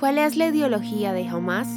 ¿Cuál es la ideología de Hamas?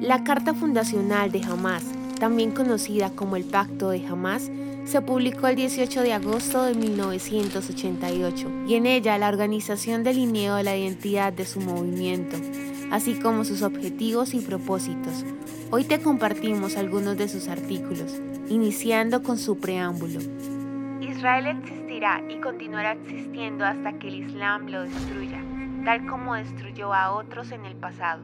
La Carta Fundacional de Hamas, también conocida como el Pacto de Hamas, se publicó el 18 de agosto de 1988 y en ella la organización delineó la identidad de su movimiento, así como sus objetivos y propósitos. Hoy te compartimos algunos de sus artículos, iniciando con su preámbulo. Israel existirá y continuará existiendo hasta que el Islam lo destruya, tal como destruyó a otros en el pasado.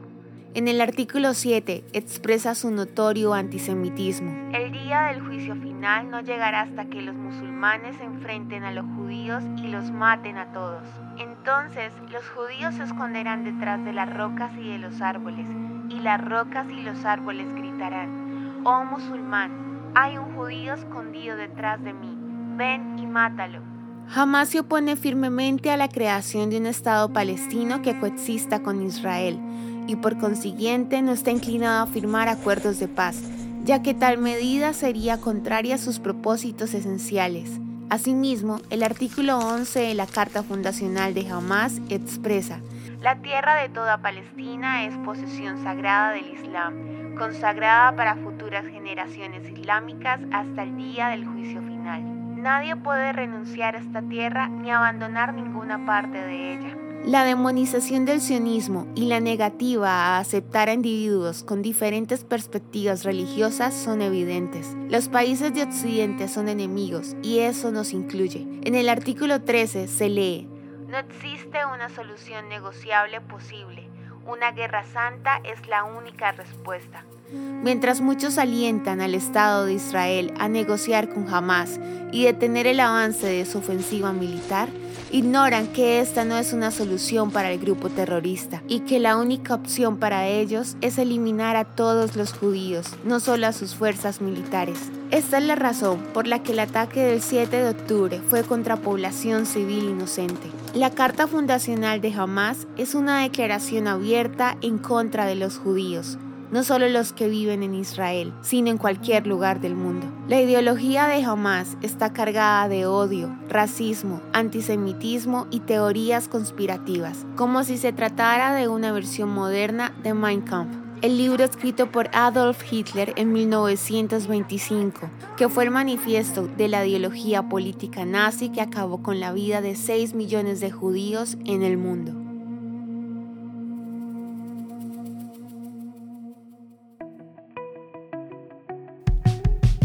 En el artículo 7 expresa su notorio antisemitismo. El día del juicio final no llegará hasta que los musulmanes se enfrenten a los judíos y los maten a todos. Entonces los judíos se esconderán detrás de las rocas y de los árboles, y las rocas y los árboles gritarán, Oh musulmán, hay un judío escondido detrás de mí, ven y mátalo. Jamás se opone firmemente a la creación de un Estado palestino que coexista con Israel y por consiguiente no está inclinado a firmar acuerdos de paz, ya que tal medida sería contraria a sus propósitos esenciales. Asimismo, el artículo 11 de la Carta Fundacional de Hamas expresa, la tierra de toda Palestina es posesión sagrada del Islam, consagrada para futuras generaciones islámicas hasta el día del juicio final. Nadie puede renunciar a esta tierra ni abandonar ninguna parte de ella. La demonización del sionismo y la negativa a aceptar a individuos con diferentes perspectivas religiosas son evidentes. Los países de Occidente son enemigos y eso nos incluye. En el artículo 13 se lee, No existe una solución negociable posible. Una guerra santa es la única respuesta. Mientras muchos alientan al Estado de Israel a negociar con Hamas y detener el avance de su ofensiva militar, ignoran que esta no es una solución para el grupo terrorista y que la única opción para ellos es eliminar a todos los judíos, no solo a sus fuerzas militares. Esta es la razón por la que el ataque del 7 de octubre fue contra población civil inocente. La Carta Fundacional de Hamas es una declaración abierta en contra de los judíos, no solo los que viven en Israel, sino en cualquier lugar del mundo. La ideología de Hamas está cargada de odio, racismo, antisemitismo y teorías conspirativas, como si se tratara de una versión moderna de Mein Kampf el libro escrito por Adolf Hitler en 1925, que fue el manifiesto de la ideología política nazi que acabó con la vida de 6 millones de judíos en el mundo.